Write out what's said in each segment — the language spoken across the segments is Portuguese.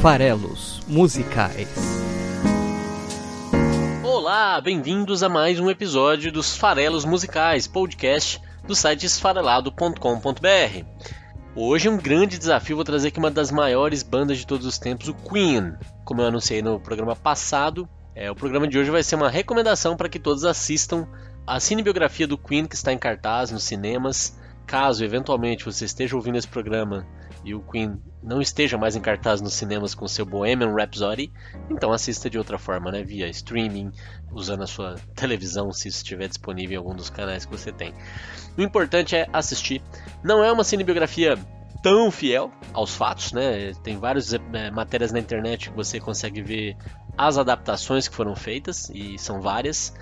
Farelos Musicais. Olá, bem-vindos a mais um episódio dos Farelos Musicais, podcast do site esfarelado.com.br. Hoje é um grande desafio, vou trazer aqui uma das maiores bandas de todos os tempos, o Queen. Como eu anunciei no programa passado, é, o programa de hoje vai ser uma recomendação para que todos assistam a cinebiografia do Queen que está em cartaz nos cinemas. Caso eventualmente você esteja ouvindo esse programa e o Queen não esteja mais em cartaz nos cinemas com seu Bohemian Rhapsody, então assista de outra forma, né? Via streaming, usando a sua televisão, se estiver disponível em algum dos canais que você tem. O importante é assistir. Não é uma cinebiografia tão fiel aos fatos, né? Tem várias é, matérias na internet que você consegue ver as adaptações que foram feitas, e são várias.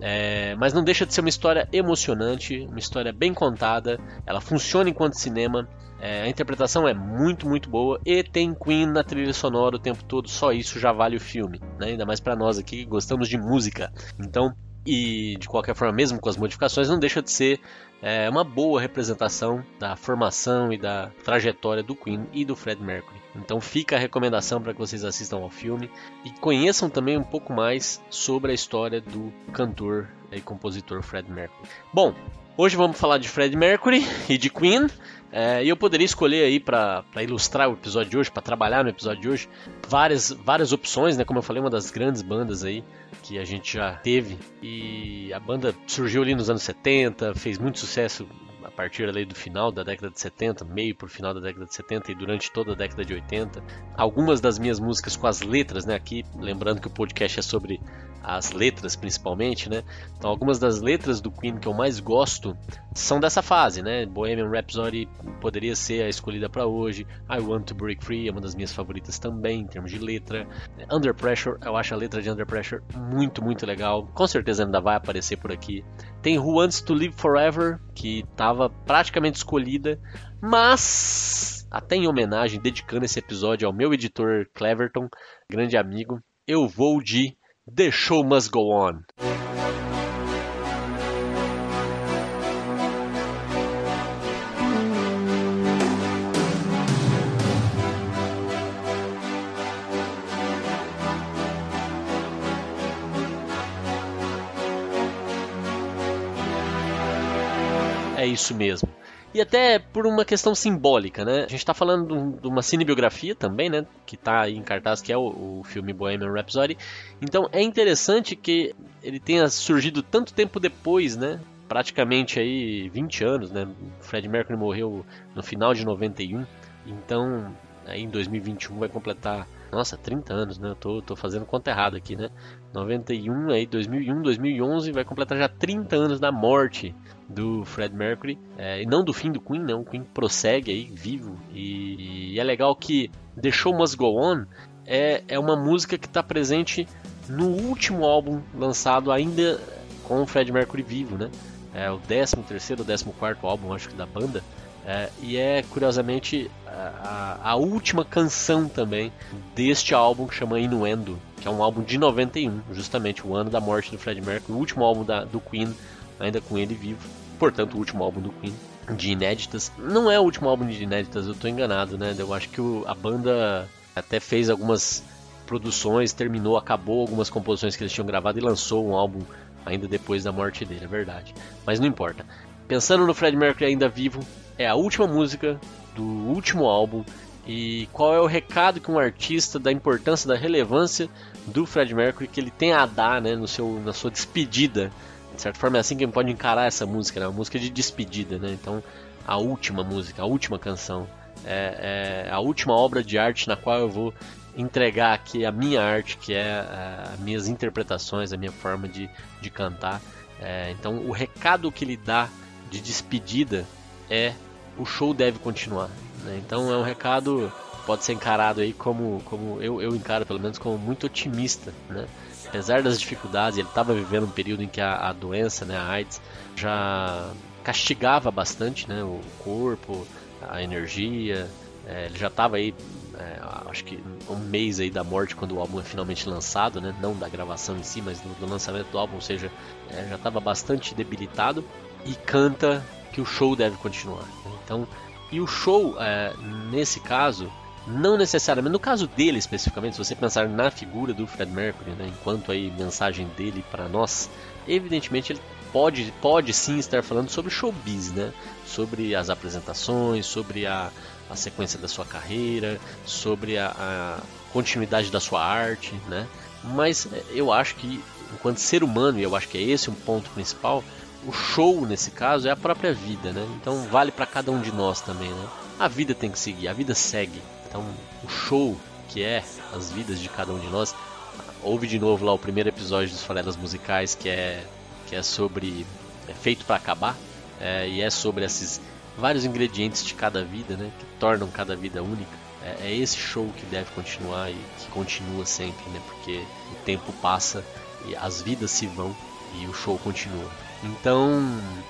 É, mas não deixa de ser uma história emocionante, uma história bem contada, ela funciona enquanto cinema, é, a interpretação é muito, muito boa e tem Queen na trilha sonora o tempo todo, só isso já vale o filme, né? ainda mais para nós aqui que gostamos de música. Então, e de qualquer forma, mesmo com as modificações, não deixa de ser é, uma boa representação da formação e da trajetória do Queen e do Fred Mercury. Então fica a recomendação para que vocês assistam ao filme e conheçam também um pouco mais sobre a história do cantor e compositor Fred Mercury. Bom, hoje vamos falar de Fred Mercury e de Queen. É, e eu poderia escolher aí para ilustrar o episódio de hoje, para trabalhar no episódio de hoje, várias, várias opções, né? Como eu falei, uma das grandes bandas aí que a gente já teve. E a banda surgiu ali nos anos 70, fez muito sucesso a partir ali do final da década de 70, meio por final da década de 70 e durante toda a década de 80. Algumas das minhas músicas com as letras, né? Aqui, lembrando que o podcast é sobre as letras principalmente, né? Então algumas das letras do Queen que eu mais gosto são dessa fase, né? Bohemian Rhapsody poderia ser a escolhida para hoje. I Want to Break Free é uma das minhas favoritas também em termos de letra. Under Pressure, eu acho a letra de Under Pressure muito, muito legal. Com certeza ainda vai aparecer por aqui. Tem Who Wants to Live Forever, que estava praticamente escolhida, mas até em homenagem, dedicando esse episódio ao meu editor Cleverton, grande amigo, eu vou de The show must go on. É isso mesmo e até por uma questão simbólica, né? A gente está falando de uma cinebiografia também, né? Que está aí em cartaz, que é o, o, filme Bohemian Rhapsody. Então é interessante que ele tenha surgido tanto tempo depois, né? Praticamente aí 20 anos, né? Fred Mercury morreu no final de 91, então aí em 2021 vai completar nossa, 30 anos, né? Eu tô, tô fazendo conta errada aqui, né? 91, aí 2001, 2011, vai completar já 30 anos da morte do Fred Mercury. É, e não do fim do Queen, não. O Queen prossegue aí, vivo. E, e é legal que The Show Must Go On é, é uma música que está presente no último álbum lançado ainda com o Fred Mercury vivo, né? É o 13 terceiro ou 14 álbum, acho que, da banda. É, e é curiosamente a, a, última canção também deste álbum que chama Innuendo, que é um álbum de 91, justamente o ano da morte do Fred Mercury, o último álbum da, do Queen, ainda com ele vivo, portanto, o último álbum do Queen de inéditas. Não é o último álbum de inéditas, eu estou enganado, né? Eu acho que o, a banda até fez algumas produções, terminou, acabou algumas composições que eles tinham gravado e lançou um álbum ainda depois da morte dele, é verdade. Mas não importa. Pensando no Fred Mercury ainda vivo, é a última música do último álbum e qual é o recado que um artista da importância, da relevância do Fred Mercury que ele tem a dar né, no seu, na sua despedida. De certa forma é assim que a gente pode encarar essa música, né, uma música de despedida. Né? Então, a última música, a última canção, é, é a última obra de arte na qual eu vou entregar aqui a minha arte, que é, é as minhas interpretações, a minha forma de, de cantar. É, então, o recado que ele dá de despedida é o show deve continuar. Né? Então é um recado pode ser encarado aí como, como eu, eu encaro pelo menos como muito otimista, né? Apesar das dificuldades, ele estava vivendo um período em que a, a, doença, né, a AIDS, já castigava bastante, né, o corpo, a energia. É, ele já estava aí, é, acho que um mês aí da morte quando o álbum é finalmente lançado, né? Não da gravação em si, mas do, do lançamento do álbum, ou seja, é, já estava bastante debilitado e canta que o show deve continuar. Né? Então, e o show, é, nesse caso, não necessariamente, no caso dele especificamente, se você pensar na figura do Fred Mercury, né, enquanto aí mensagem dele para nós, evidentemente ele pode, pode sim estar falando sobre showbiz, né? Sobre as apresentações, sobre a, a sequência da sua carreira, sobre a, a continuidade da sua arte, né? Mas eu acho que enquanto ser humano, e eu acho que é esse um ponto principal, o show nesse caso é a própria vida, né? Então vale para cada um de nós também, né? A vida tem que seguir, a vida segue. Então o show que é as vidas de cada um de nós, ouve de novo lá o primeiro episódio dos Farelas Musicais que é que é sobre é feito para acabar é, e é sobre esses vários ingredientes de cada vida, né? Que tornam cada vida única. É, é esse show que deve continuar e que continua sempre, né? Porque o tempo passa e as vidas se vão e o show continua. Então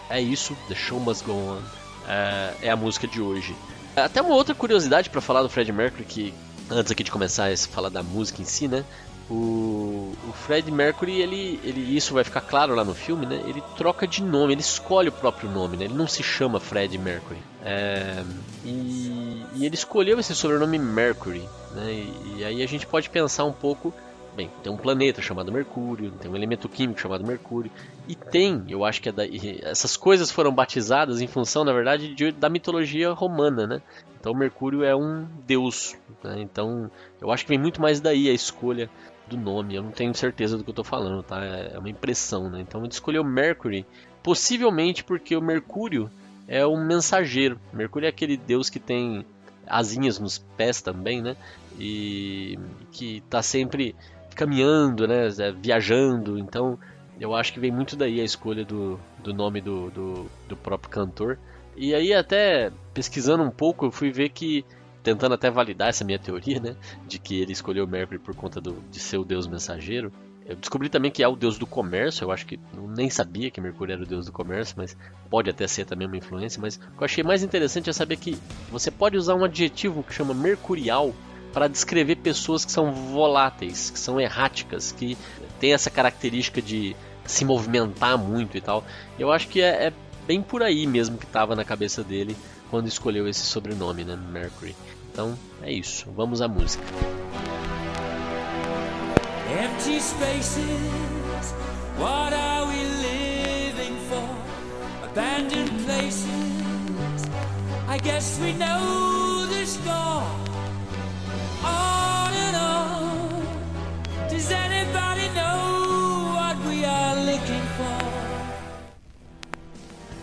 é isso, The Show Must Go On é, é a música de hoje. Até uma outra curiosidade para falar do Fred Mercury que antes aqui de começar a falar da música em si, né? O, o Fred Mercury, ele, ele, isso vai ficar claro lá no filme, né? Ele troca de nome, ele escolhe o próprio nome, né? Ele não se chama Fred Mercury. É, e, e, ele escolheu esse sobrenome Mercury, né? E, e aí a gente pode pensar um pouco Bem, tem um planeta chamado Mercúrio, tem um elemento químico chamado Mercúrio, e tem, eu acho que é da, essas coisas foram batizadas em função, na verdade, de, da mitologia romana, né? Então Mercúrio é um deus, né? então eu acho que vem muito mais daí a escolha do nome. Eu não tenho certeza do que eu estou falando, tá? É uma impressão, né? Então ele escolheu Mercury, possivelmente porque o Mercúrio é um mensageiro. Mercúrio é aquele deus que tem asinhas nos pés também, né? E que está sempre caminhando, né, viajando. Então, eu acho que vem muito daí a escolha do, do nome do, do, do próprio cantor. E aí, até pesquisando um pouco, eu fui ver que, tentando até validar essa minha teoria, né, de que ele escolheu Mercury por conta do, de ser o deus mensageiro. Eu descobri também que é o deus do comércio. Eu acho que eu nem sabia que Mercúrio era o deus do comércio, mas pode até ser também uma influência. Mas o que eu achei mais interessante é saber que você pode usar um adjetivo que chama mercurial para descrever pessoas que são voláteis, que são erráticas, que têm essa característica de se movimentar muito e tal. Eu acho que é, é bem por aí mesmo que estava na cabeça dele quando escolheu esse sobrenome, né, Mercury. Então é isso, vamos à música. Empty spaces, what are we living for? Abandoned places, I guess we know score.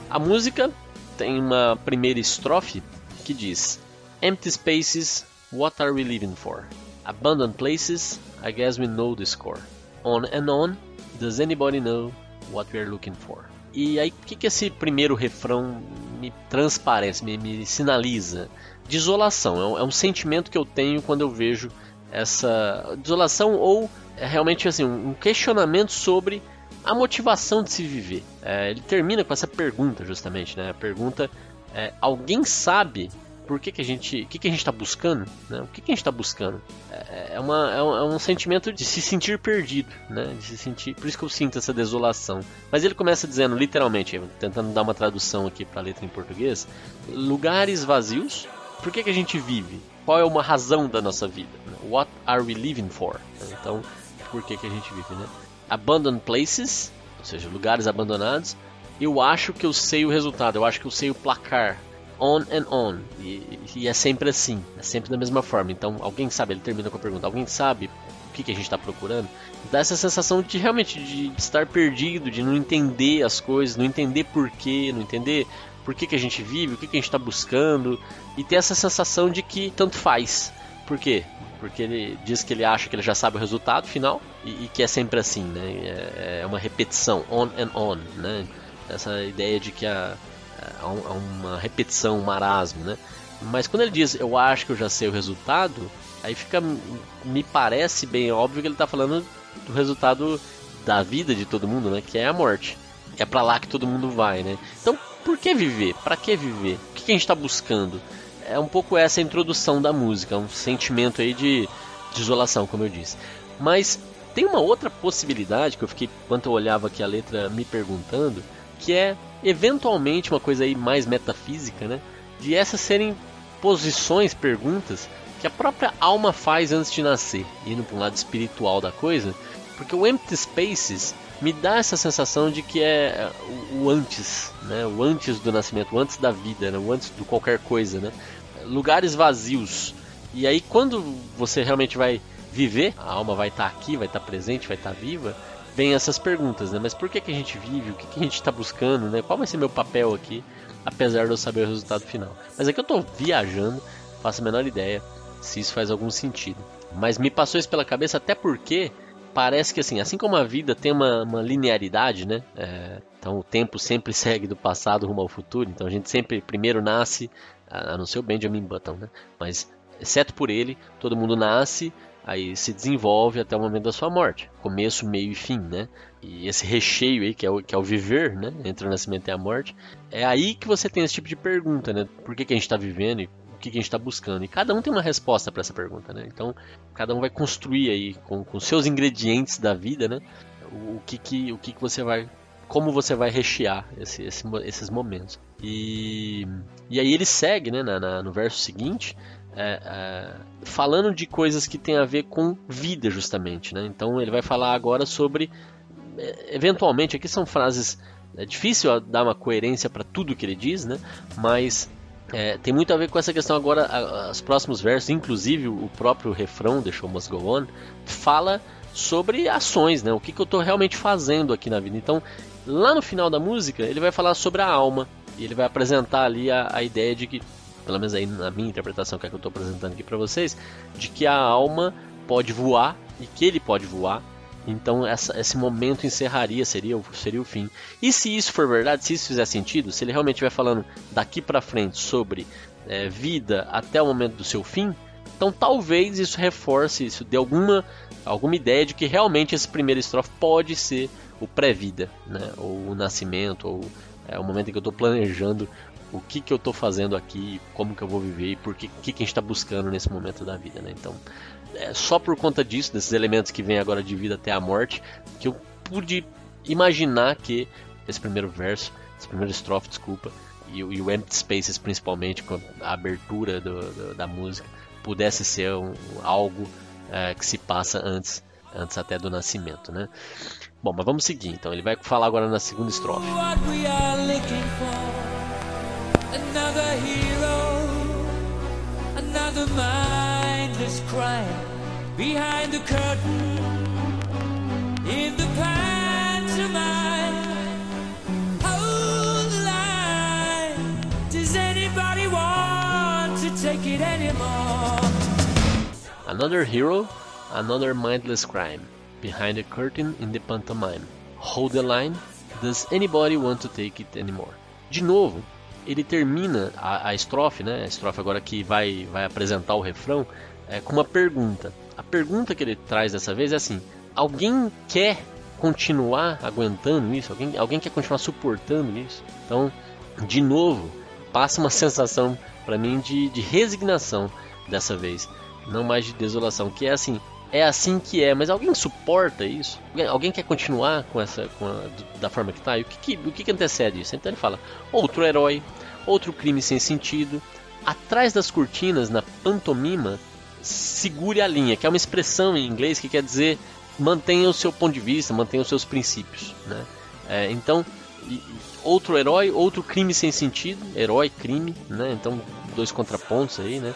A música tem uma primeira estrofe que diz: Empty spaces, what are we living for? Abandoned places, I guess we know the score. On and on, does anybody know what we are looking for? E aí, o que, que esse primeiro refrão me transparece, me, me sinaliza? Desolação. É um, é um sentimento que eu tenho quando eu vejo essa desolação ou é realmente assim um questionamento sobre a motivação de se viver. É, ele termina com essa pergunta, justamente, né? A pergunta é, alguém sabe por que, que a gente, o que, que a gente está buscando, né? O que, que a gente está buscando? É, é, uma, é um, é, um, sentimento de se sentir perdido, né? De se sentir, por isso que eu sinto essa desolação. Mas ele começa dizendo, literalmente, tentando dar uma tradução aqui para a letra em português, lugares vazios. Por que, que a gente vive? Qual é uma razão da nossa vida? What are we living for? Então, por que, que a gente vive, né? Abandoned Places, ou seja, lugares abandonados, eu acho que eu sei o resultado, eu acho que eu sei o placar. On and on. E, e é sempre assim, é sempre da mesma forma. Então, alguém sabe, ele termina com a pergunta: alguém sabe o que, que a gente está procurando? Dá essa sensação de realmente de estar perdido, de não entender as coisas, não entender porquê, não entender por que, que a gente vive, o que, que a gente está buscando, e ter essa sensação de que tanto faz. Por quê? porque ele diz que ele acha que ele já sabe o resultado final e, e que é sempre assim, né? É, é, uma repetição, on and on, né? Essa ideia de que há, há uma repetição, um marasmo, né? Mas quando ele diz eu acho que eu já sei o resultado, aí fica me parece bem óbvio que ele está falando do resultado da vida de todo mundo, né? Que é a morte. É para lá que todo mundo vai, né? Então, por que viver? Para que viver? O que a gente está buscando? é um pouco essa a introdução da música, um sentimento aí de, de isolação, como eu disse. Mas tem uma outra possibilidade que eu fiquei, enquanto eu olhava aqui a letra, me perguntando, que é eventualmente uma coisa aí mais metafísica, né? De essas serem posições, perguntas que a própria alma faz antes de nascer, indo para um lado espiritual da coisa, porque o Empty Spaces me dá essa sensação de que é, é o, o antes, né? O antes do nascimento, o antes da vida, né? O antes de qualquer coisa, né? Lugares vazios. E aí quando você realmente vai viver, a alma vai estar tá aqui, vai estar tá presente, vai estar tá viva, vem essas perguntas, né? Mas por que, que a gente vive? O que, que a gente está buscando, né? Qual vai ser meu papel aqui? Apesar de eu saber o resultado final. Mas aqui eu estou viajando, faço a menor ideia se isso faz algum sentido. Mas me passou isso pela cabeça até porque parece que assim, assim como a vida tem uma, uma linearidade, né? É, então o tempo sempre segue do passado rumo ao futuro. Então a gente sempre primeiro nasce, a não ser o Benjamin Button, né? Mas exceto por ele, todo mundo nasce, aí se desenvolve até o momento da sua morte, começo, meio e fim, né? E esse recheio aí que é o, que é o viver, né? Entre o nascimento e a morte, é aí que você tem esse tipo de pergunta, né? Por que, que a gente está vivendo e que, que a gente está buscando. E cada um tem uma resposta para essa pergunta, né? Então, cada um vai construir aí com, com seus ingredientes da vida, né? O, o que, que, o que, que você vai como você vai rechear esse, esse, esses momentos. E, e aí ele segue né, na, na, no verso seguinte, é, é, falando de coisas que tem a ver com vida, justamente. Né? Então ele vai falar agora sobre. É, eventualmente, aqui são frases. É difícil dar uma coerência para tudo que ele diz, né? mas é, tem muito a ver com essa questão agora, a, os próximos versos, inclusive o próprio refrão, Show Must Go On, fala sobre ações, né? O que, que eu estou realmente fazendo aqui na vida. Então, lá no final da música, ele vai falar sobre a alma. E ele vai apresentar ali a, a ideia de que, pelo menos aí na minha interpretação que, é que eu estou apresentando aqui para vocês, de que a alma pode voar e que ele pode voar então essa, esse momento encerraria, seria, seria o fim. E se isso for verdade, se isso fizer sentido, se ele realmente estiver falando daqui para frente sobre é, vida até o momento do seu fim, então talvez isso reforce, isso dê alguma, alguma ideia de que realmente esse primeiro estrofe pode ser o pré-vida, né? ou o nascimento, ou é, o momento em que eu estou planejando o que, que eu estou fazendo aqui, como que eu vou viver e por que, que, que a gente está buscando nesse momento da vida. Né? Então é só por conta disso, desses elementos que vêm agora de vida até a morte, que eu pude imaginar que esse primeiro verso, esse primeiro estrofe, desculpa, e, e o Empty Spaces principalmente, com a abertura do, do, da música, pudesse ser um, algo é, que se passa antes, antes até do nascimento, né? Bom, mas vamos seguir. Então ele vai falar agora na segunda estrofe. Another hero, another mindless crime behind the curtain in the pantomime. Hold the line. Does anybody want to take it anymore? Another hero, another mindless crime behind the curtain in the pantomime. Hold the line. Does anybody want to take it anymore? De novo, ele termina a, a estrofe, né? A estrofe agora que vai, vai apresentar o refrão, é, com uma pergunta. A pergunta que ele traz dessa vez é assim: alguém quer continuar aguentando isso? Alguém, alguém quer continuar suportando isso? Então, de novo, passa uma sensação para mim de, de resignação dessa vez, não mais de desolação, que é assim, é assim que é, mas alguém suporta isso? Alguém quer continuar com essa com a, da forma que está? E o que, que, o que, que antecede isso? Então ele fala: outro herói, outro crime sem sentido. Atrás das cortinas, na pantomima, segure a linha, que é uma expressão em inglês que quer dizer mantenha o seu ponto de vista, mantenha os seus princípios. Né? É, então, outro herói, outro crime sem sentido, herói, crime, né? então dois contrapontos aí, né?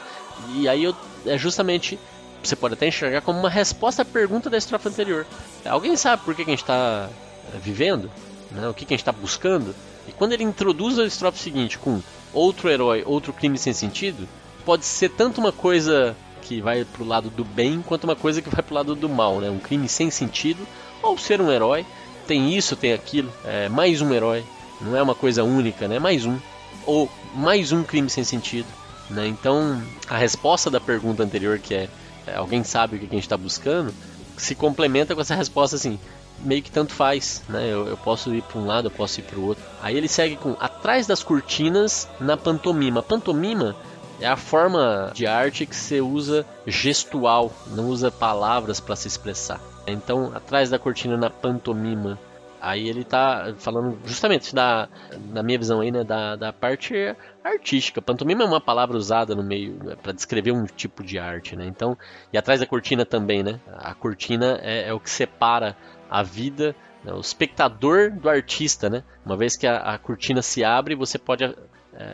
E aí eu, é justamente, você pode até enxergar como uma resposta à pergunta da estrofe anterior. Alguém sabe por que, a gente está é, vivendo? Né? O que, que a gente está buscando? E quando ele introduz a estrofe seguinte com outro herói, outro crime sem sentido, pode ser tanto uma coisa que vai pro lado do bem quanto uma coisa que vai pro lado do mal, né? Um crime sem sentido ou ser um herói. Tem isso, tem aquilo. É mais um herói. Não é uma coisa única, né? Mais um. Ou mais um crime sem sentido. Né? Então, a resposta da pergunta anterior, que é, é alguém sabe o que a gente está buscando, se complementa com essa resposta assim, meio que tanto faz, né? Eu, eu posso ir para um lado, eu posso ir para o outro. Aí ele segue com atrás das cortinas na pantomima. Pantomima é a forma de arte que você usa gestual, não usa palavras para se expressar. Então, atrás da cortina na pantomima, Aí ele tá falando justamente da, na minha visão aí, né, da, da parte artística. Pantomima é uma palavra usada no meio né, para descrever um tipo de arte, né? Então, e atrás da cortina também, né? A cortina é, é o que separa a vida, né, o espectador do artista, né? Uma vez que a, a cortina se abre, você pode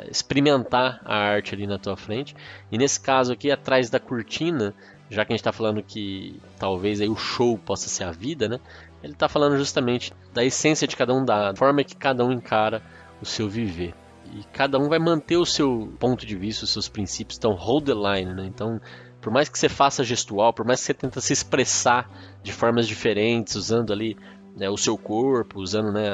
experimentar a arte ali na tua frente. E nesse caso aqui, atrás da cortina, já que a gente está falando que talvez aí o show possa ser a vida, né? Ele está falando justamente da essência de cada um, da forma que cada um encara o seu viver. E cada um vai manter o seu ponto de vista, os seus princípios. Então, hold the line, né? Então, por mais que você faça gestual, por mais que você tenta se expressar de formas diferentes, usando ali né, o seu corpo, usando, né,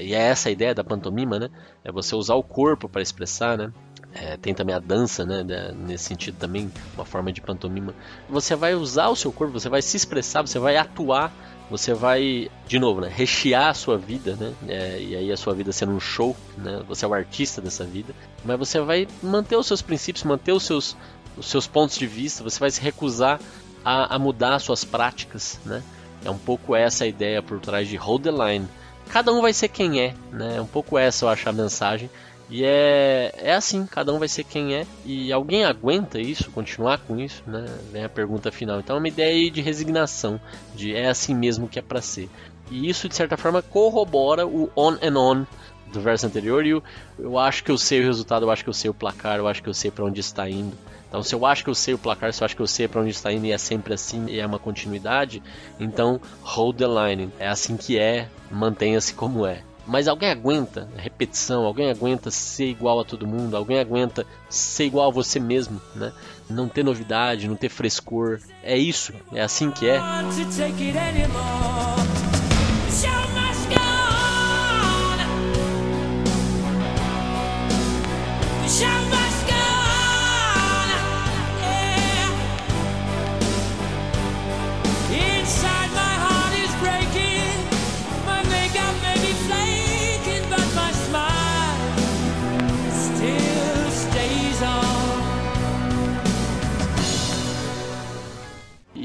e é essa a ideia da pantomima, né? É você usar o corpo para expressar, né? É, tem também a dança, né? Nesse sentido também, uma forma de pantomima. Você vai usar o seu corpo, você vai se expressar, você vai atuar você vai, de novo, né, rechear a sua vida, né, é, e aí a sua vida sendo um show, né, você é o artista dessa vida, mas você vai manter os seus princípios, manter os seus, os seus pontos de vista, você vai se recusar a, a mudar as suas práticas, né, é um pouco essa a ideia por trás de Hold the Line. Cada um vai ser quem é, né, é um pouco essa eu acho a mensagem, e é, é assim, cada um vai ser quem é. E alguém aguenta isso, continuar com isso, né? Vem a pergunta final. Então é uma ideia de resignação, de é assim mesmo que é para ser. E isso, de certa forma, corrobora o on and on do verso anterior. E eu, eu acho que eu sei o resultado, eu acho que eu sei o placar, eu acho que eu sei para onde está indo. Então, se eu acho que eu sei o placar, se eu acho que eu sei para onde está indo e é sempre assim e é uma continuidade, então hold the line. É assim que é, mantenha-se como é. Mas alguém aguenta repetição, alguém aguenta ser igual a todo mundo, alguém aguenta ser igual a você mesmo, né? Não ter novidade, não ter frescor. É isso, é assim que é.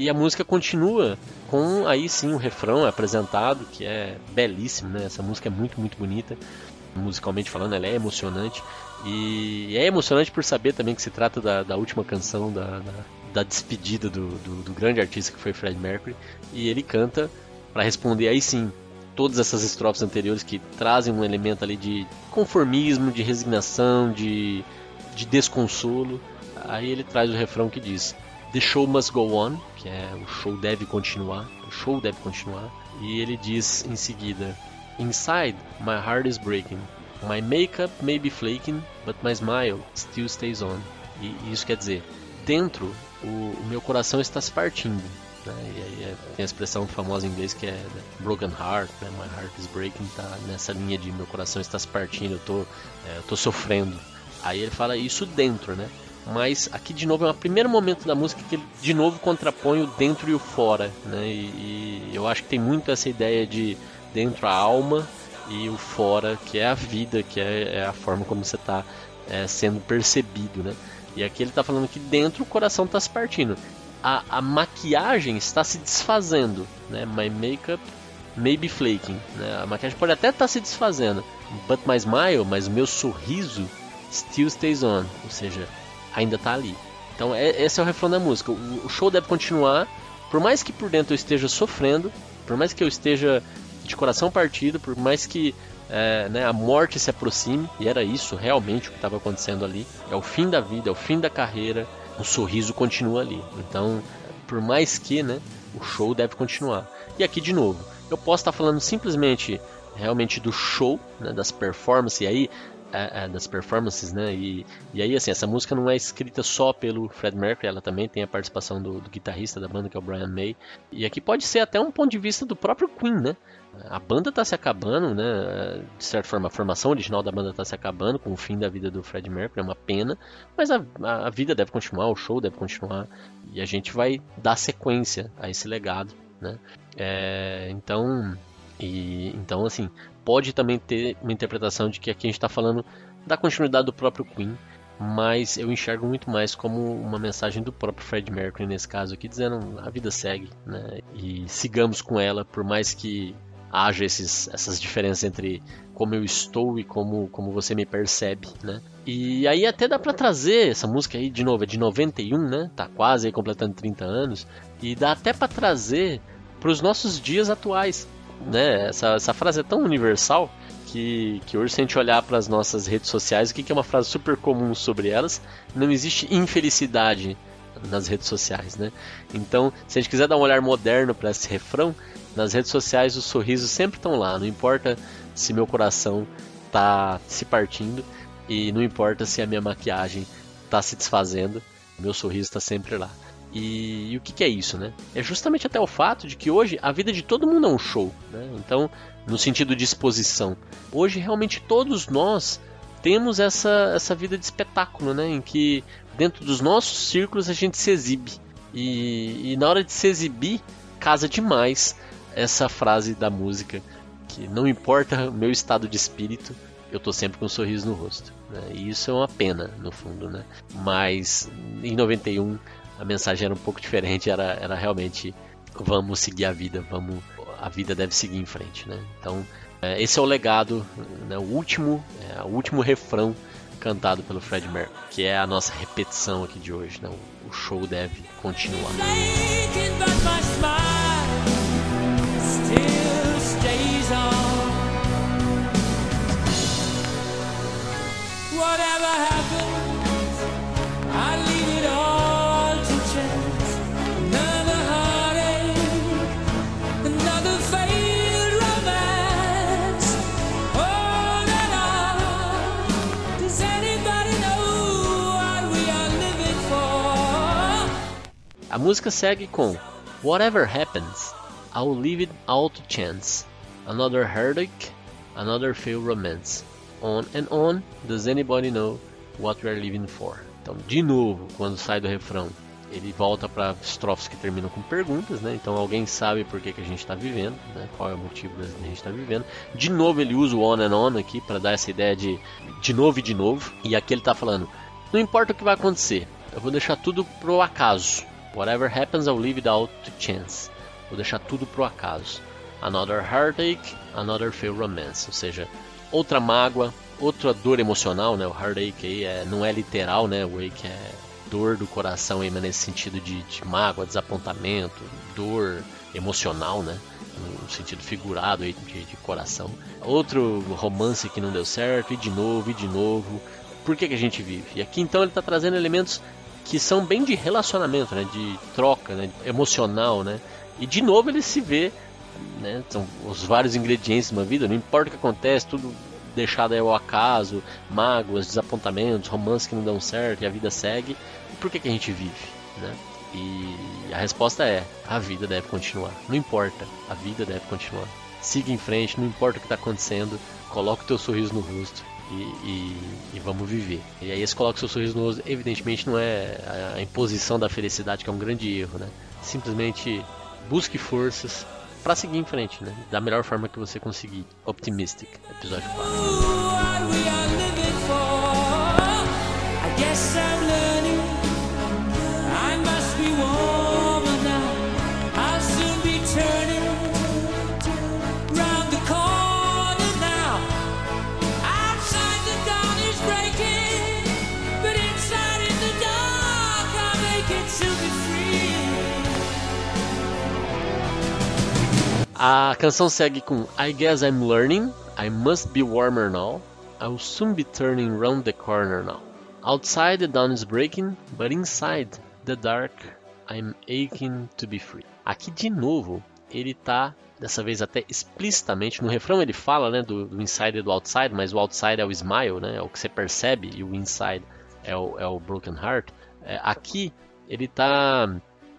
E a música continua com aí sim o refrão apresentado, que é belíssimo, né? Essa música é muito, muito bonita. Musicalmente falando, ela é emocionante. E é emocionante por saber também que se trata da, da última canção da, da, da despedida do, do, do, grande artista que foi Fred Mercury. E ele canta para responder aí sim todas essas estrofes anteriores que trazem um elemento ali de conformismo, de resignação, de, de desconsolo. Aí ele traz o refrão que diz: The Show Must Go On, que é o show deve continuar, o show deve continuar. E ele diz em seguida: Inside, my heart is breaking. My makeup may be flaking, but my smile still stays on. E isso quer dizer, dentro, o, o meu coração está se partindo. Né? E aí é, tem a expressão famosa em inglês que é né? broken heart, né? my heart is breaking, tá nessa linha de meu coração está se partindo, eu tô, é, eu tô sofrendo. Aí ele fala isso dentro, né? Mas aqui de novo é o primeiro momento da música que ele de novo contrapõe o dentro e o fora, né? E, e, eu acho que tem muito essa ideia de dentro a alma e o fora que é a vida, que é, é a forma como você está é, sendo percebido, né? E aqui ele está falando que dentro o coração está se partindo, a, a maquiagem está se desfazendo, né? My makeup may be flaking, né? A maquiagem pode até estar tá se desfazendo, but my smile, mas o meu sorriso still stays on, ou seja, ainda tá ali. Então é, esse é o refrão da música. O, o show deve continuar, por mais que por dentro eu esteja sofrendo, por mais que eu esteja de coração partido, por mais que é, né, a morte se aproxime, e era isso realmente o que estava acontecendo ali. É o fim da vida, é o fim da carreira, o sorriso continua ali. Então, por mais que, né, o show deve continuar. E aqui de novo, eu posso estar falando simplesmente realmente do show, né, das performances, e aí das performances, né? E, e aí, assim, essa música não é escrita só pelo Fred Mercury, ela também tem a participação do, do, guitarrista da banda, que é o Brian May. E aqui pode ser até um ponto de vista do próprio Queen, né? A banda está se acabando, né? De certa forma, a formação original da banda está se acabando com o fim da vida do Fred Mercury, é uma pena, mas a, a vida deve continuar, o show deve continuar e a gente vai dar sequência a esse legado, né? É, então, e, então, assim, pode também ter uma interpretação de que aqui a gente está falando da continuidade do próprio Queen, mas eu enxergo muito mais como uma mensagem do próprio Fred Mercury nesse caso aqui, dizendo a vida segue, né? E sigamos com ela, por mais que haja esses, essas diferenças entre como eu estou e como, como você me percebe, né? E aí até dá para trazer essa música aí de novo, é de 91, né? Tá quase aí completando 30 anos e dá até para trazer para os nossos dias atuais, né? Essa, essa frase é tão universal que, que hoje se a gente olhar para as nossas redes sociais, o que, que é uma frase super comum sobre elas? Não existe infelicidade nas redes sociais, né? Então, se a gente quiser dar um olhar moderno para esse refrão, nas redes sociais os sorrisos sempre estão lá, não importa se meu coração tá se partindo e não importa se a minha maquiagem tá se desfazendo, meu sorriso está sempre lá. E, e o que, que, é isso, né? É justamente até o fato de que hoje a vida de todo mundo é um show, né? Então, no sentido de exposição, hoje realmente todos nós temos essa, essa vida de espetáculo, né? Em que dentro dos nossos círculos a gente se exibe. E, e na hora de se exibir, casa demais essa frase da música que não importa o meu estado de espírito, eu tô sempre com um sorriso no rosto. Né? E isso é uma pena, no fundo, né? Mas em 91 a mensagem era um pouco diferente, era, era realmente vamos seguir a vida, vamos a vida deve seguir em frente, né? Então é, esse é o legado, né? o último, é, o último refrão cantado pelo Fred Mercury, que é a nossa repetição aqui de hoje, né? O, o show deve continuar. A música segue com Whatever happens, I'll leave it all to chance. Another heartache, another failed romance on and on, does anybody know what we are living for? Então, de novo, quando sai do refrão, ele volta para estrofes que terminam com perguntas, né? Então alguém sabe por que, que a gente está vivendo, né? Qual é o motivo da gente estar tá vivendo. De novo ele usa o on and on aqui para dar essa ideia de de novo e de novo. E aqui ele está falando: não importa o que vai acontecer, eu vou deixar tudo pro acaso. Whatever happens, I'll leave it out to chance. Vou deixar tudo pro acaso. Another heartache, another failed romance. Ou seja, outra mágoa, outra dor emocional, né? O heartache aí é, não é literal, né? O ache é dor do coração aí, mas nesse sentido de, de mágoa, desapontamento, dor emocional, né? No sentido figurado aí de, de, coração. Outro romance que não deu certo, e de novo, e de novo. Por que, que a gente vive? E aqui então ele está trazendo elementos que são bem de relacionamento, né? De troca, né? Emocional, né? E de novo ele se vê né? São os vários ingredientes de uma vida, não importa o que acontece, tudo deixado ao acaso, mágoas, desapontamentos, romances que não dão certo e a vida segue. E por que, que a gente vive, né? E a resposta é: a vida deve continuar. Não importa, a vida deve continuar. Siga em frente, não importa o que está acontecendo, coloque o teu sorriso no rosto e, e, e, vamos viver. E aí esse coloca seu sorriso no rosto, evidentemente não é a imposição da felicidade que é um grande erro, né? Simplesmente busque forças, para seguir em frente, né? Da melhor forma que você conseguir. Optimistic, episódio 4. A canção segue com I guess I'm learning, I must be warmer now, I'll soon be turning round the corner now. Outside the dawn is breaking, but inside the dark I'm aching to be free. Aqui de novo, ele tá dessa vez até explicitamente no refrão ele fala, né, do, do inside e do outside, mas o outside é o smile, né, é o que você percebe e o inside é o, é o broken heart. É, aqui ele tá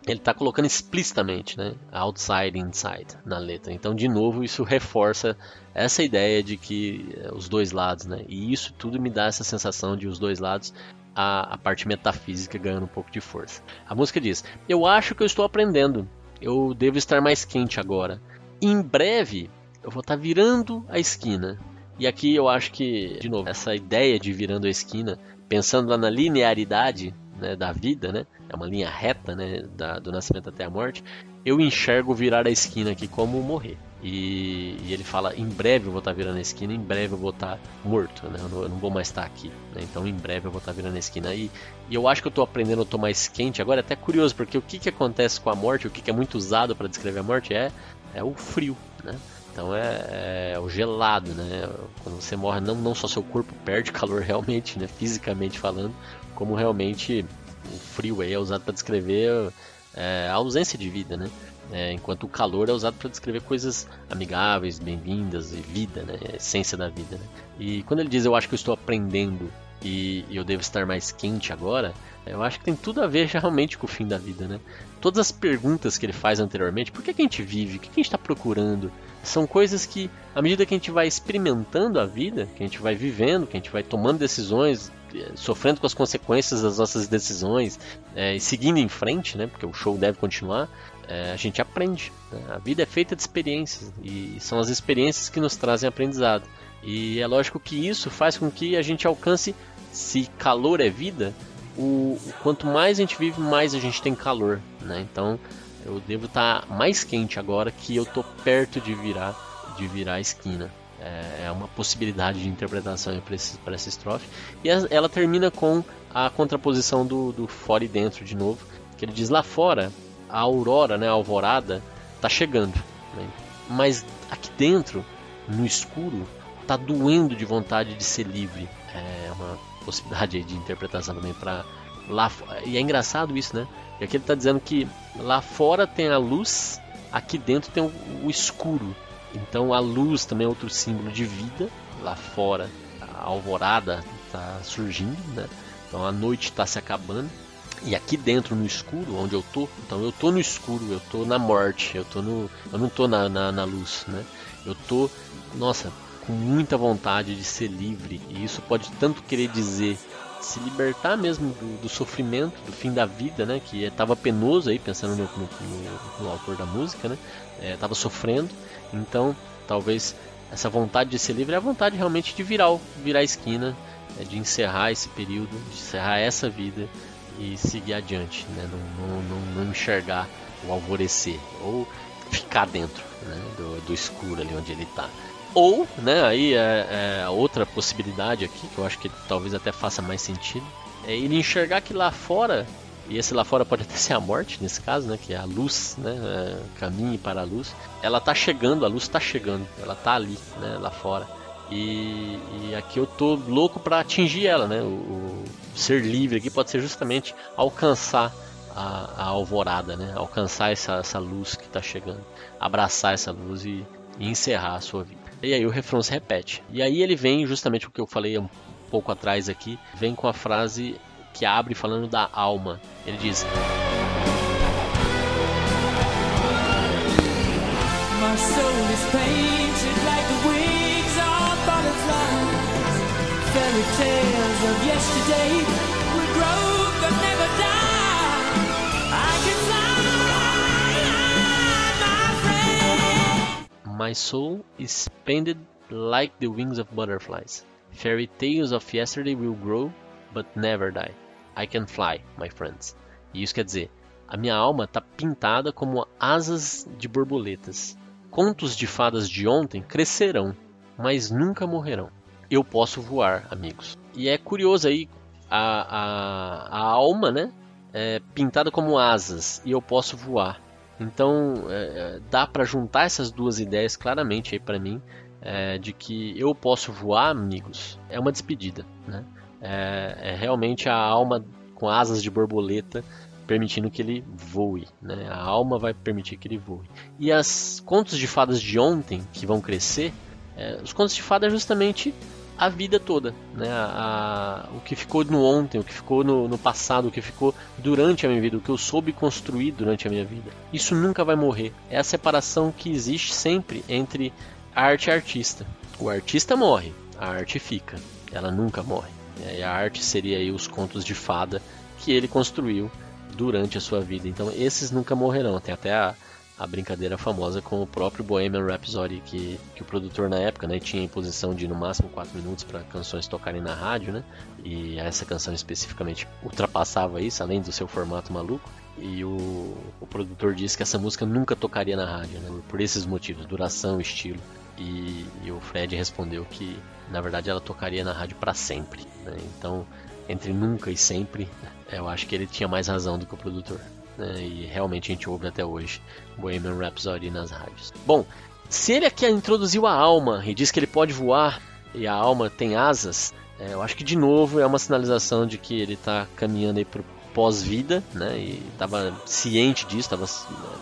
ele está colocando explicitamente, né, outside inside na letra. Então, de novo, isso reforça essa ideia de que eh, os dois lados, né, e isso tudo me dá essa sensação de os dois lados, a, a parte metafísica ganhando um pouco de força. A música diz: Eu acho que eu estou aprendendo, eu devo estar mais quente agora. Em breve, eu vou estar virando a esquina. E aqui eu acho que, de novo, essa ideia de virando a esquina, pensando lá na linearidade né, da vida, né? É uma linha reta, né, da, do nascimento até a morte. Eu enxergo virar a esquina aqui como morrer. E, e, ele fala: em breve eu vou estar tá virando a esquina, em breve eu vou estar tá morto, né? Eu não, eu não, vou mais estar tá aqui, né? Então em breve eu vou estar virando a esquina. E, e eu acho que eu estou aprendendo, eu estou mais quente agora. É até curioso, porque o que, que acontece com a morte, o que, que é muito usado para descrever a morte é, é o frio, né? Então é, é, o gelado, né? Quando você morre, não, não só seu corpo perde calor realmente, né? Fisicamente falando, como realmente o frio é usado para descrever é, a ausência de vida, né? É, enquanto o calor é usado para descrever coisas amigáveis, bem-vindas e vida, né? A essência da vida. Né? E quando ele diz eu acho que eu estou aprendendo e eu devo estar mais quente agora, eu acho que tem tudo a ver realmente com o fim da vida, né? Todas as perguntas que ele faz anteriormente, por que, que a gente vive, o que, que a gente está procurando, são coisas que, à medida que a gente vai experimentando a vida, que a gente vai vivendo, que a gente vai tomando decisões, sofrendo com as consequências das nossas decisões é, e seguindo em frente, né? Porque o show deve continuar é, a gente aprende. Né? A vida é feita de experiências e são as experiências que nos trazem aprendizado. E é lógico que isso faz com que a gente alcance, se calor é vida, o, o quanto mais a gente vive, mais a gente tem calor. Né? Então eu devo estar tá mais quente agora que eu estou perto de virar, de virar a esquina. É, é uma possibilidade de interpretação para essa estrofe. E ela termina com a contraposição do, do fora e dentro de novo. Que ele diz lá fora a aurora, né, a alvorada, tá chegando. Né? Mas aqui dentro, no escuro, tá doendo de vontade de ser livre. É uma possibilidade de interpretação também para lá. E é engraçado isso, né? E aqui ele está dizendo que lá fora tem a luz, aqui dentro tem o, o escuro. Então a luz também é outro símbolo de vida. Lá fora a alvorada está surgindo, né? Então a noite está se acabando. E aqui dentro no escuro, onde eu tô, então eu tô no escuro, eu tô na morte, eu tô no. Eu não tô na, na, na luz, né? Eu tô, nossa, com muita vontade de ser livre. E isso pode tanto querer dizer se libertar mesmo do, do sofrimento, do fim da vida, né? Que estava penoso aí, pensando no, no, no, no autor da música, né? Estava é, sofrendo. Então, talvez essa vontade de ser livre é a vontade realmente de virar, virar a esquina, é, de encerrar esse período, de encerrar essa vida e seguir adiante, né? não, não, não, não enxergar o alvorecer ou ficar dentro né? do, do escuro ali onde ele está. Ou, né, aí é, é, outra possibilidade aqui, que eu acho que talvez até faça mais sentido, é ele enxergar que lá fora, e esse lá fora pode até ser a morte nesse caso, né, que é a luz, né, é, caminhe para a luz, ela está chegando, a luz está chegando, ela está ali, né, lá fora. E, e, aqui eu tô louco para atingir ela, né? O, o, ser livre aqui pode ser justamente alcançar a, a alvorada, né? Alcançar essa, essa luz que está chegando, abraçar essa luz e, e, encerrar a sua vida. E aí o refrão se repete. E aí ele vem justamente o que eu falei um pouco atrás aqui, vem com a frase que abre falando da alma. Ele diz: My soul is painted like the wind fairy tales of yesterday my soul is painted like the wings of butterflies. Fairy tales of yesterday will grow but never die. I can fly, my friends. E isso quer dizer, a minha alma está pintada como asas de borboletas. Contos de fadas de ontem crescerão, mas nunca morrerão eu posso voar, amigos. E é curioso aí a, a, a alma, né? É pintada como asas e eu posso voar. Então é, é dá para juntar essas duas ideias claramente aí para mim é, de que eu posso voar, amigos. É uma despedida, né? É, é realmente a alma com asas de borboleta permitindo que ele voe, né? A alma vai permitir que ele voe. E as contos de fadas de ontem que vão crescer, é, os contos de fadas é justamente a vida toda, né? A, a, o que ficou no ontem, o que ficou no, no, passado, o que ficou durante a minha vida, o que eu soube construir durante a minha vida. Isso nunca vai morrer. É a separação que existe sempre entre arte e artista. O artista morre, a arte fica. Ela nunca morre. E a arte seria aí os contos de fada que ele construiu durante a sua vida. Então esses nunca morrerão. Tem até a, a brincadeira famosa com o próprio Bohemian Rhapsody, que, que o produtor na época né, tinha em posição de no máximo 4 minutos para canções tocarem na rádio, né? E essa canção especificamente ultrapassava isso, além do seu formato maluco. e o, o produtor disse que essa música nunca tocaria na rádio, né? por esses motivos, duração, estilo. E, e, o Fred respondeu que na verdade ela tocaria na rádio para sempre. Né? Então, entre nunca e sempre, eu acho que ele tinha mais razão do que o produtor. Né? E realmente a gente ouve até hoje Bohemian Rhapsody nas rádios. Bom, se ele aqui introduziu a alma e diz que ele pode voar e a alma tem asas, é, eu acho que de novo é uma sinalização de que ele está caminhando aí pro pós-vida, né? E estava ciente disso, estava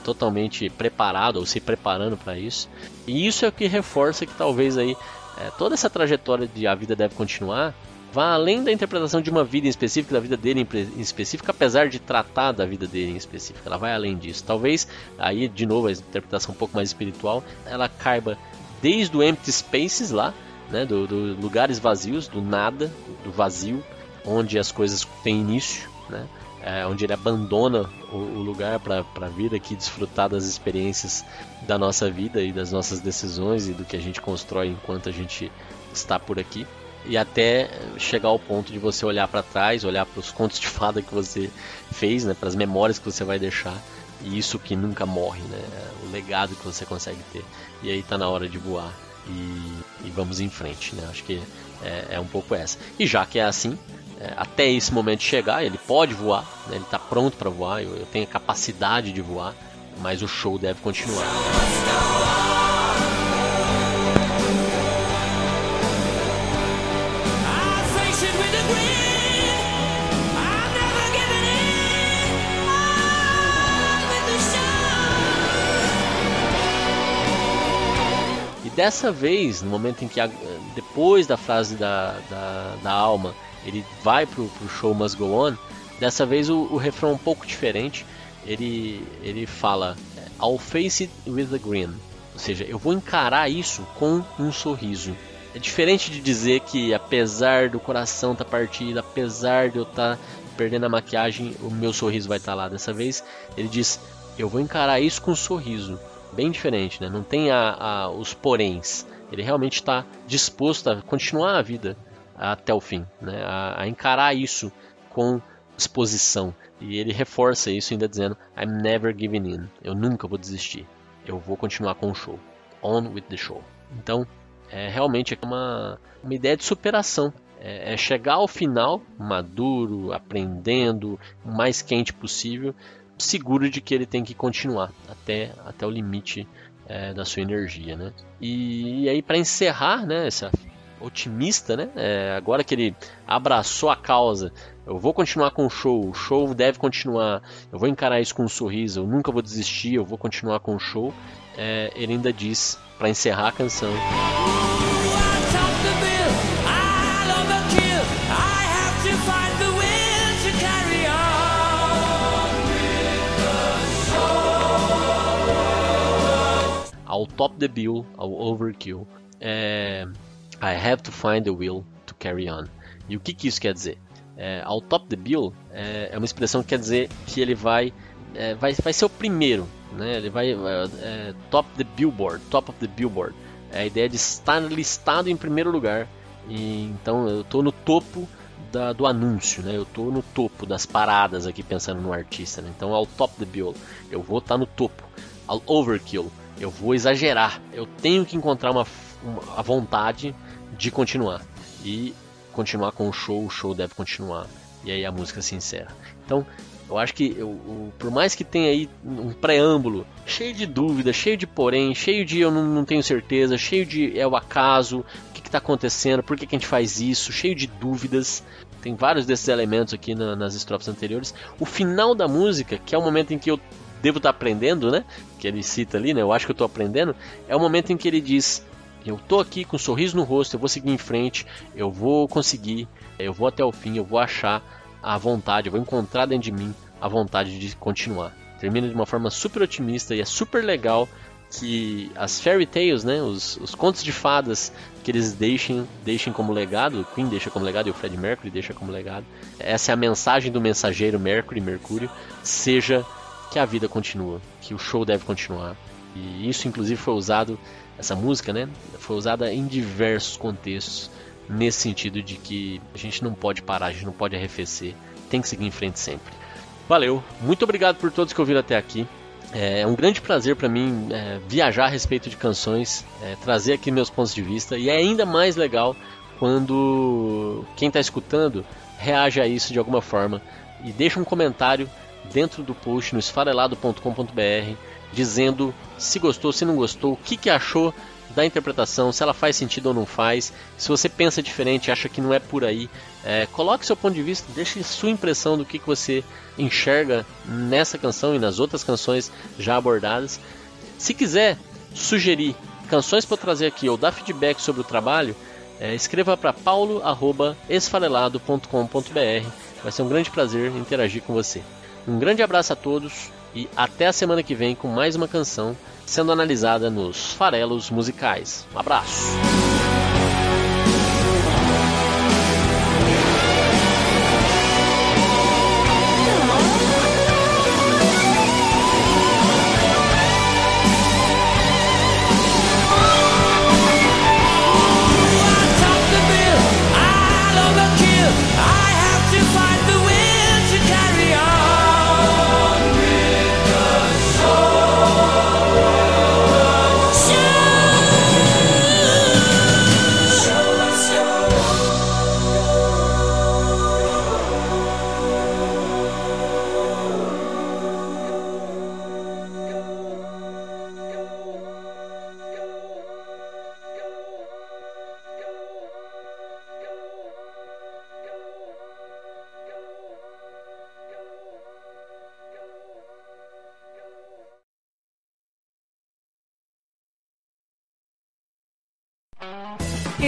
totalmente preparado ou se preparando para isso. E isso é o que reforça que talvez aí é, toda essa trajetória de a vida deve continuar vá além da interpretação de uma vida em específico, da vida dele em específico, apesar de tratar da vida dele em específico. Ela vai além disso. Talvez aí de novo a interpretação um pouco mais espiritual, ela caiba desde o empty spaces lá, né, do, do lugares vazios, do nada, do vazio, onde as coisas têm início, né? é, onde ele abandona o, o lugar para vir aqui desfrutar das experiências da nossa vida e das nossas decisões e do que a gente constrói enquanto a gente está por aqui. E até chegar ao ponto de você olhar para trás, olhar para os contos de fada que você fez, né, para as memórias que você vai deixar e isso que nunca morre, né, o legado que você consegue ter. E aí está na hora de voar e, e, vamos em frente, né? Acho que é, é um pouco essa. E já que é assim, é, até esse momento chegar, ele pode voar, né? ele está pronto para voar, eu, eu tenho a capacidade de voar, mas o show deve continuar. Dessa vez, no momento em que, depois da frase da, da, da alma, ele vai pro, pro show Must Go On. Dessa vez o, o refrão é um pouco diferente. Ele, ele fala I'll face it with a grin. Ou seja, eu vou encarar isso com um sorriso. É diferente de dizer que apesar do coração estar tá partido, apesar de eu estar tá perdendo a maquiagem, o meu sorriso vai estar tá lá. Dessa vez ele diz: Eu vou encarar isso com um sorriso. Bem diferente, né? Não tem a, a os poréns. Ele realmente está disposto a continuar a vida até o fim, né? a, a encarar isso com disposição. E ele reforça isso ainda dizendo: I'm never giving in. Eu nunca vou desistir. Eu vou continuar com o show. On with the show. Então, é realmente uma, uma ideia de superação. É, é chegar ao final maduro, aprendendo, o mais quente possível, seguro de que ele tem que continuar até, até o limite é, da sua energia, né? E, e aí para encerrar, né, essa otimista, né? É, agora que ele abraçou a causa, eu vou continuar com o show, o show deve continuar, eu vou encarar isso com um sorriso, eu nunca vou desistir, eu vou continuar com o show. É, ele ainda diz, para encerrar a canção. Ao top the bill, ao overkill. É, I have to find the will to carry on. E o que, que isso quer dizer? É, ao top the bill é, é, uma expressão que quer dizer que ele vai, é, vai, vai ser o primeiro, né? Ele vai é, é, top the billboard, top of the billboard. É a ideia de estar listado em primeiro lugar. E, então eu estou no topo da, do anúncio, né? Eu estou no topo das paradas aqui pensando no artista. Né? Então ao top the bill, eu vou estar tá no topo. Ao overkill, eu vou exagerar. Eu tenho que encontrar uma, uma a vontade de continuar. E continuar com o show, o show deve continuar. E aí a música se encerra. Então, eu acho que eu, eu, por mais que tenha aí um preâmbulo cheio de dúvidas, cheio de porém, cheio de eu não, não tenho certeza, cheio de é o acaso, o que está acontecendo, por que, que, a gente faz isso, cheio de dúvidas. Tem vários desses elementos aqui na, nas estrofes anteriores. O final da música, que é o momento em que eu devo estar tá aprendendo, né? Que ele cita ali, né? Eu acho que eu estou aprendendo. É o momento em que ele diz: eu tô aqui com um sorriso no rosto, eu vou seguir em frente, eu vou conseguir, eu vou até o fim, eu vou achar a vontade, eu vou encontrar dentro de mim a vontade de continuar. Termina de uma forma super otimista e é super legal que as fairy tales, né, os, os contos de fadas que eles deixem, deixem como legado, o Queen deixa como legado e o Fred Mercury deixa como legado. Essa é a mensagem do mensageiro Mercury, Mercúrio, seja que a vida continua, que o show deve continuar. E isso inclusive foi usado essa música, né, foi usada em diversos contextos nesse sentido de que a gente não pode parar, a gente não pode arrefecer, tem que seguir em frente sempre. Valeu, muito obrigado por todos que ouviram até aqui. É um grande prazer para mim é, viajar a respeito de canções, é, trazer aqui meus pontos de vista e é ainda mais legal quando quem está escutando reage a isso de alguma forma e deixa um comentário dentro do post no esfarelado.com.br dizendo se gostou, se não gostou, o que, que achou da interpretação, se ela faz sentido ou não faz. Se você pensa diferente, acha que não é por aí, é, coloque seu ponto de vista, deixe sua impressão do que, que você enxerga nessa canção e nas outras canções já abordadas. Se quiser sugerir canções para trazer aqui ou dar feedback sobre o trabalho, é, escreva para paulo@esfarelado.com.br. Vai ser um grande prazer interagir com você. Um grande abraço a todos e até a semana que vem com mais uma canção sendo analisada nos farelos musicais. Um abraço!